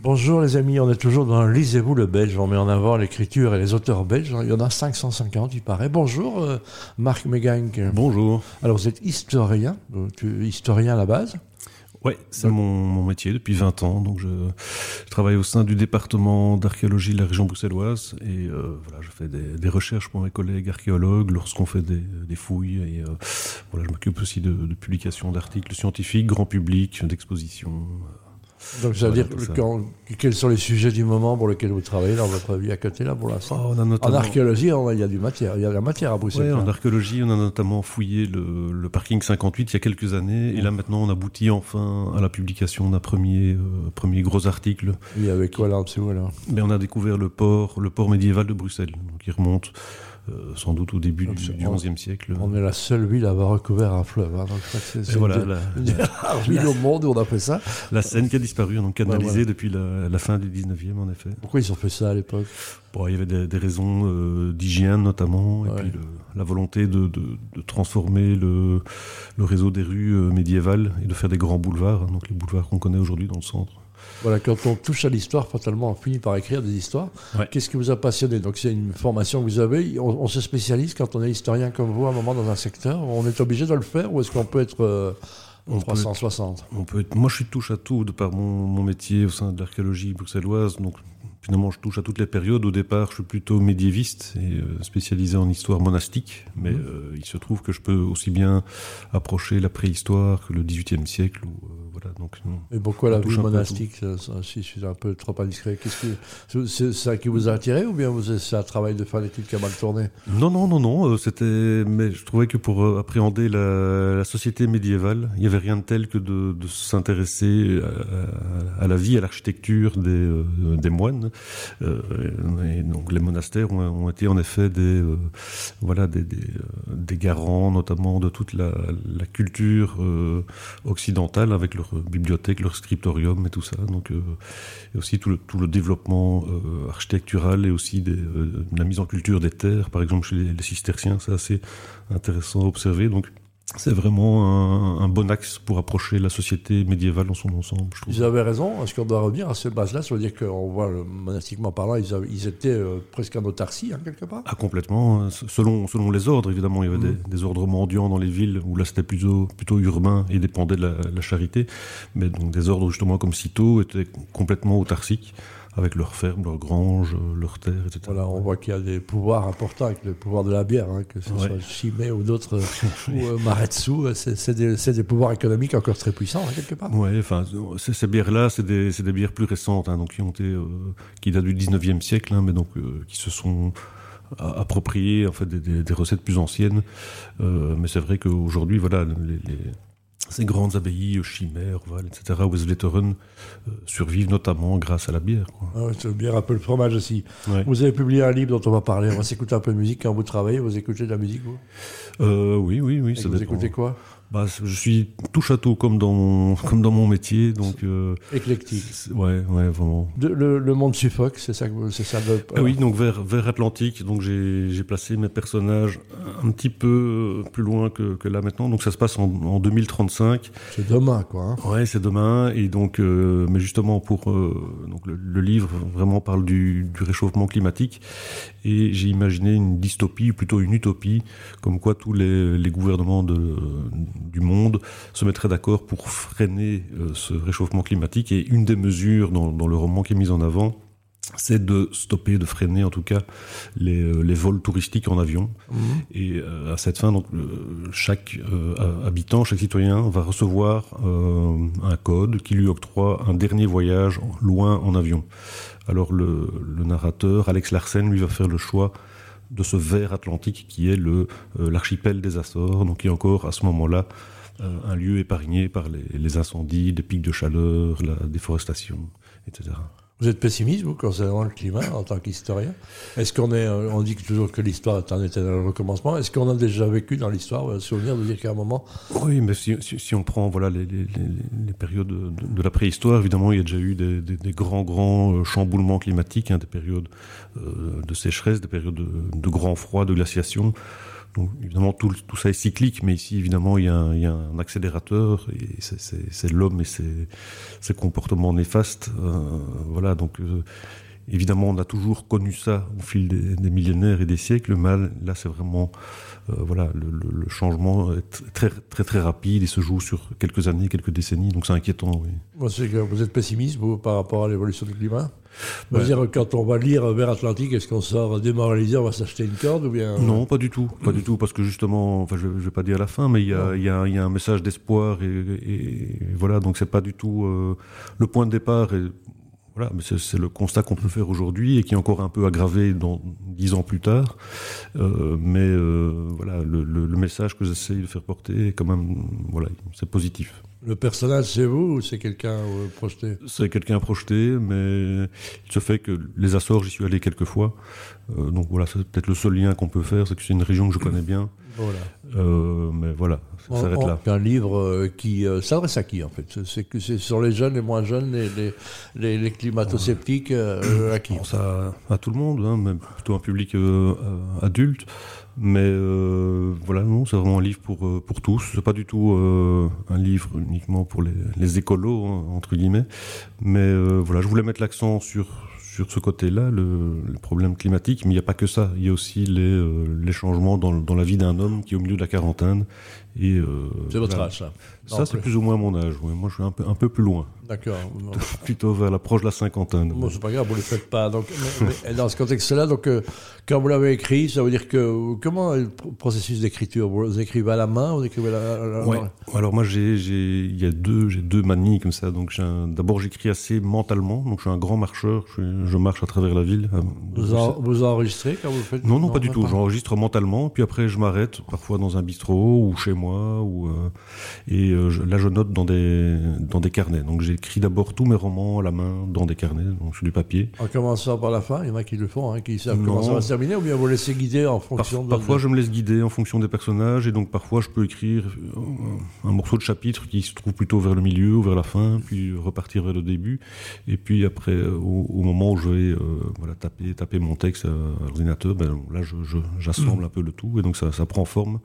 Bonjour les amis, on est toujours dans Lisez-vous le Belge, on met en avant l'écriture et les auteurs belges, il y en a 550 il paraît. Bonjour euh, Marc Megank. Bonjour. Alors vous êtes historien, tu es historien à la base? Oui, c'est mon, métier depuis 20 ans. Donc je, travaille au sein du département d'archéologie de la région bruxelloise et euh, voilà, je fais des, recherches pour mes collègues archéologues lorsqu'on fait des, fouilles. Et euh, voilà, je m'occupe aussi de, de publications d'articles scientifiques, grand public, d'expositions. Donc, ça veut dire quels sont les sujets du moment pour lesquels vous travaillez dans votre vie à côté, là, pour l'instant oh, En archéologie, il y a du matière, il y a de la matière à Bruxelles. en archéologie, on a notamment fouillé le, parking 58 il y a quelques années, et là maintenant, on aboutit enfin à la publication d'un premier, euh, premier gros article. Oui, avec quoi là en dessous alors? Mais on a découvert le port, le port médiéval de Bruxelles, il remonte euh, sans doute au début du, XIe siècle. On est la seule ville à avoir recouvert un fleuve. Hein, c'est voilà, la, ville au monde où on a fait ça. La Seine qui a disparu, donc canalisée depuis la, fin du 19e en effet. Pourquoi ils ont fait ça à l'époque? Bon, Il y avait des, raisons euh, d'hygiène notamment, et puis la volonté de, transformer le, réseau des rues euh, médiévales et de faire des grands boulevards, hein, donc les boulevards qu'on connaît aujourd'hui dans le centre. Voilà, quand on touche à l'histoire, fatalement, on finit par écrire des histoires. Qu'est-ce qui vous a passionné? Donc, c'est une formation que vous avez. On, se spécialise quand on est historien comme vous, à un moment dans un secteur. On est obligé de le faire ou est-ce qu'on peut être euh, on 360 on peut être, Moi, je suis touche à tout de par mon, mon métier au sein de l'archéologie bruxelloise. Donc, finalement, je touche à toutes les périodes. Au départ, je suis plutôt médiéviste et euh, spécialisé en histoire monastique, mais mmh. euh, il se trouve que je peux aussi bien approcher la préhistoire que le XVIIIe siècle. Ou, euh, voilà, donc, et pourquoi la vie monastique Si je suis un peu trop indiscret, c'est ça qui vous a attiré ou bien c'est un travail de fin d'études qui a mal tourné? Non, non, non, non. C'était, mais je trouvais que pour appréhender la, société médiévale, il n'y avait rien de tel que de, s'intéresser à, la vie, à l'architecture des, des moines et donc les monastères ont, été en effet des, euh, voilà, des, euh, des, garants, notamment de toute la, culture occidentale, avec leur bibliothèque, leur scriptorium et tout ça. Donc, et aussi tout le, développement architectural et aussi la mise en culture des terres, par exemple chez les, les cisterciens, c'est assez intéressant à observer. Donc, c'est vraiment un, bon axe pour approcher la société médiévale dans son ensemble. Je trouve. Vous avez raison. Est-ce qu'on doit revenir à cette base-là? Ça veut dire qu'on voit, monastiquement parlant, ils, ils étaient euh, presque en autarcie, hein, quelque part? Ah, complètement. Selon, selon les ordres, évidemment. Il y avait des, mmh. ordres mendiants dans les villes où là, c'était plutôt, plutôt urbain et dépendait de la, charité. Mais donc, des ordres, justement, comme Cîteaux, étaient complètement autarciques avec leurs fermes, leurs granges, leurs terres, etc. Voilà, on voit qu'il y a des pouvoirs importants avec le pouvoir de la bière, hein, que ce soit Chimay ou d'autres, ou euh, Maretsu, c'est des, pouvoirs économiques encore très puissants, hein, quelque part. Oui, enfin, ces bières-là, c'est des, des, bières plus récentes, hein, donc qui, ont été, euh, qui datent du 19e siècle, mais donc euh, qui se sont appropriées en fait, des, des recettes plus anciennes. mais c'est vrai qu'aujourd'hui, voilà, les ces grandes abbayes, Chimère, Val, etc., Westleteren, euh, survivent notamment grâce à la bière. Quoi. Ah la bière, un peu le fromage aussi. Vous avez publié un livre dont on va parler. On va s'écouter un peu de musique quand vous travaillez. Vous écoutez de la musique, vous? Euh, Oui, oui, oui. ça vous écoutez quoi? Bah, je suis tout château comme dans mon, comme dans mon métier. Donc, euh, Éclectique. Ouais, ouais, vraiment. le, le, monde suffoque, c'est ça, c'est ça ah Oui, donc vers, vers Atlantique. Donc j'ai placé mes personnages un petit peu plus loin que, que là maintenant. Donc ça se passe en, en 2035. C'est demain, quoi. Hein. Ouais, c'est demain. Et donc, euh, mais justement, pour euh, donc le, livre vraiment parle du, du réchauffement climatique. Et j'ai imaginé une dystopie, plutôt une utopie, comme quoi tous les, les gouvernements de du monde se mettrait d'accord pour freiner euh, ce réchauffement climatique. Et une des mesures dans, le roman qui est mise en avant, c'est de stopper, de freiner en tout cas les, euh, vols touristiques en avion. Mmh. Et euh, à cette fin, donc, chaque habitant, chaque citoyen va recevoir un code qui lui octroie un dernier voyage loin en avion. Alors le, le narrateur, Alex Larsen, lui va faire le choix de ce verre atlantique qui est euh, l'archipel des Açores, donc qui est encore à ce moment-là euh, un lieu épargné par les, incendies, les pics de chaleur, la déforestation, etc. Vous êtes pessimiste, vous, concernant le climat, en tant qu'historien? Est-ce qu'on est, euh, on dit toujours que l'histoire est un éternel recommencement. Est-ce qu'on a déjà vécu dans l'histoire, le souvenir de dire qu'à un moment. Oui, mais si, si, on prend voilà, les, les, les périodes de, la préhistoire, évidemment, il y a déjà eu des, des, des grands, grands euh, chamboulements climatiques, hein, des périodes euh, de sécheresse, des périodes de, de grand froid, de glaciation. Évidemment, tout, ça est cyclique, mais ici, évidemment, il y a un, accélérateur, et c'est l'homme et ses, comportements néfastes. Euh, voilà, donc euh, évidemment, on a toujours connu ça au fil des, millénaires et des siècles. Le mal, là, c'est vraiment euh, voilà, le, changement est très, très, très rapide et se joue sur quelques années, quelques décennies, donc c'est inquiétant. Vous êtes pessimiste, par rapport à l'évolution du climat? Ouais. dire, quand on va lire vers Atlantique, est-ce qu'on sort démoralisé, on va s'acheter une corde ou bien? Non, pas du tout, pas du tout, parce que justement, enfin, je, je vais pas dire à la fin, mais il y a, il y a, il y a un message d'espoir et, et, voilà, donc c'est pas du tout euh, le point de départ. Et, voilà, c'est le constat qu'on peut faire aujourd'hui et qui est encore un peu aggravé dans dix ans plus tard. Euh, mais euh, voilà, le, le, le, message que j'essaie de faire porter est quand même, voilà, c'est positif. Le personnage, c'est vous ou c'est quelqu'un euh, projeté? C'est quelqu'un projeté, mais il se fait que les Açores, j'y suis allé quelques fois. Donc voilà, c'est peut-être le seul lien qu'on peut faire, c'est que c'est une région que je connais bien. Voilà. Euh, mais voilà, ça s'arrête là. Un livre euh, qui euh, s'adresse à qui en fait C'est que c'est sur les jeunes, les moins jeunes, les, les, les, les climato-sceptiques, euh, à qui bon, ça, À tout le monde, hein, plutôt un public adulte. Mais voilà, non, c'est vraiment un livre pour, pour tous. C'est pas du tout un livre uniquement pour les, les écolos, hein, entre guillemets. Mais voilà, je voulais mettre l'accent sur, sur ce côté-là, le, le, problème climatique, mais il n'y a pas que ça. Il y a aussi les, euh, les changements dans, dans, la vie d'un homme qui est au milieu de la quarantaine. Euh, c'est votre âge, ça Ça, c'est plus ou moins mon âge. Ouais. Moi, je suis un peu, un peu plus loin. D'accord. Plutôt vers l'approche de la cinquantaine. Bon, c'est pas grave, vous ne le faites pas. Donc, mais, mais dans ce contexte-là, donc, euh, quand vous l'avez écrit, ça veut dire que. Comment est le processus d'écriture? Vous écrivez à la main Vous écrivez à la, à la... Ouais. Alors, moi, j'ai, il y a deux, j'ai deux manies comme ça. Donc, d'abord, j'écris assez mentalement. Donc, je suis un grand marcheur. Je, je marche à travers la ville. Vous, en, vous enregistrez quand vous le faites? Non, non, non pas du tout. J'enregistre mentalement. Puis après, je m'arrête, parfois dans un bistrot ou chez moi. Ou, euh, et euh, je, là, je note dans des, dans des carnets. Donc, j'écris d'abord tous mes romans à la main dans des carnets, donc sur du papier. En commençant par la fin, il y en a qui le font, hein, qui savent non. comment ça va se terminer, ou bien vous laissez guider en fonction Par, de... Parfois, je me laisse guider en fonction des personnages, et donc parfois, je peux écrire un morceau de chapitre qui se trouve plutôt vers le milieu ou vers la fin, puis repartir vers le début. Et puis après, au, au moment où je vais euh, voilà, taper, taper mon texte à l'ordinateur, ben, là, j'assemble je, je, mmh. un peu le tout, et donc ça, ça prend forme.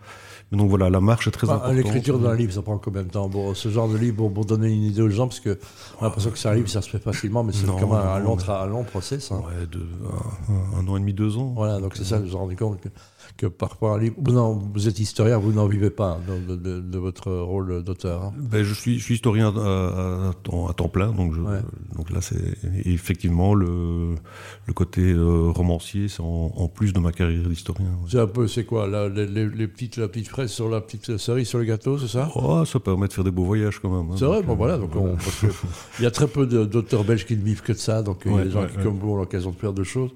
Mais donc voilà, la marche très importante. L'écriture d'un livre, ça prend combien de temps bon, Ce genre de livre, pour, donner une idée aux gens, parce que on a l'impression que c'est un livre, ça se fait facilement, mais c'est quand même un long, un long process. Hein. Ouais, de, un, un, an et demi, deux ans. Voilà, donc c'est ça, je me suis rendu compte que, que parfois livre. Non, vous êtes historien, vous n'en vivez pas de, de, de, votre rôle d'auteur. Hein. Ben, je, suis, je suis historien à, à, temps, à temps plein, donc, je, ouais. donc là, c'est effectivement le, le côté euh, romancier, c'est en, en, plus de ma carrière d'historien. Ouais. C'est un peu, c'est quoi, là, les, les, les, petites, la petite fraise sur la petite cerise sur le gâteau, c'est ça? Oh, Ça permet de faire des beaux voyages quand même. Hein, c'est vrai, bon voilà, donc on, parce que il y a très peu d'auteurs belges qui ne vivent que de ça, donc il y a des gens qui, comme vous, ont l'occasion de faire deux choses.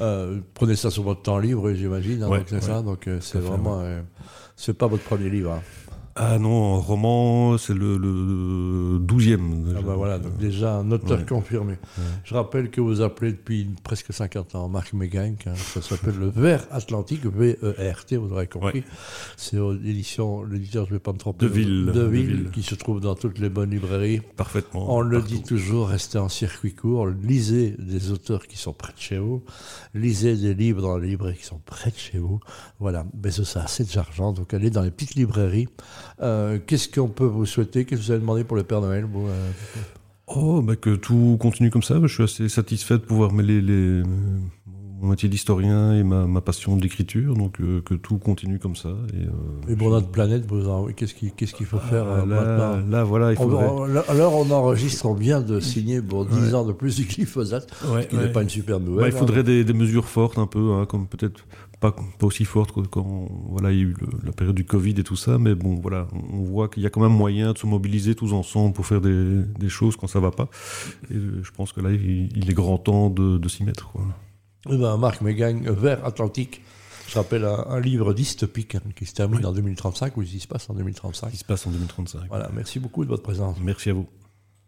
Euh, prenez ça sur votre temps libre, j'imagine. Hein, ouais, donc c'est ouais, ça. Donc euh, c'est vraiment, euh, c'est pas votre premier livre. Hein. Ah non, un roman, c'est le, le 12e. Ah bah voilà, donc déjà un auteur ouais. confirmé. Ouais. Je rappelle que vous appelez depuis presque 50 ans Marc Megank, hein, ça s'appelle Le Vert Atlantique, V-E-R-T, vous aurez compris. Ouais. C'est l'édition, l'éditeur, je ne vais pas me tromper. De Ville. De, de ville, qui se trouve dans toutes les bonnes librairies. Parfaitement. On le dit toujours, restez en circuit court, lisez des auteurs qui sont près de chez vous, lisez des livres dans les librairies qui sont près de chez vous. Voilà, mais ça, c'est assez d'argent, donc allez dans les petites librairies. Euh, Qu'est-ce qu'on peut vous souhaiter? Qu'est-ce que vous avez demandé pour le Père Noël euh... Oh, bah que tout continue comme ça. Je suis assez satisfait de pouvoir mêler les, mon métier d'historien et ma, ma passion d'écriture, donc euh, que tout continue comme ça. Et, euh, et pour notre planète, qu'est-ce qu'il qu qu'il faut faire ah, là, maintenant là, voilà, il faudrait... on, Alors, on enregistre, on vient de signer pour 10 ouais. ans de plus du glyphosate, ouais, ce qui ouais. n'est pas une super nouvelle. Bah, il faudrait hein. des, des, mesures fortes un peu, hein, comme peut-être pas, pas aussi fortes que quand voilà, il y a eu le, la période du Covid et tout ça, mais bon, voilà, on voit qu'il y a quand même moyen de se mobiliser tous ensemble pour faire des, des choses quand ça va pas. Et euh, je pense que là, il, il est grand temps de, de s'y mettre. Quoi. Eh ben, Marc Mégagne, Vert Atlantique. Je rappelle un, un livre dystopique hein, qui se termine oui. en 2035 ou qui se passe en 2035. Qui se passe en 2035. Voilà, merci beaucoup de votre présence. Merci à vous.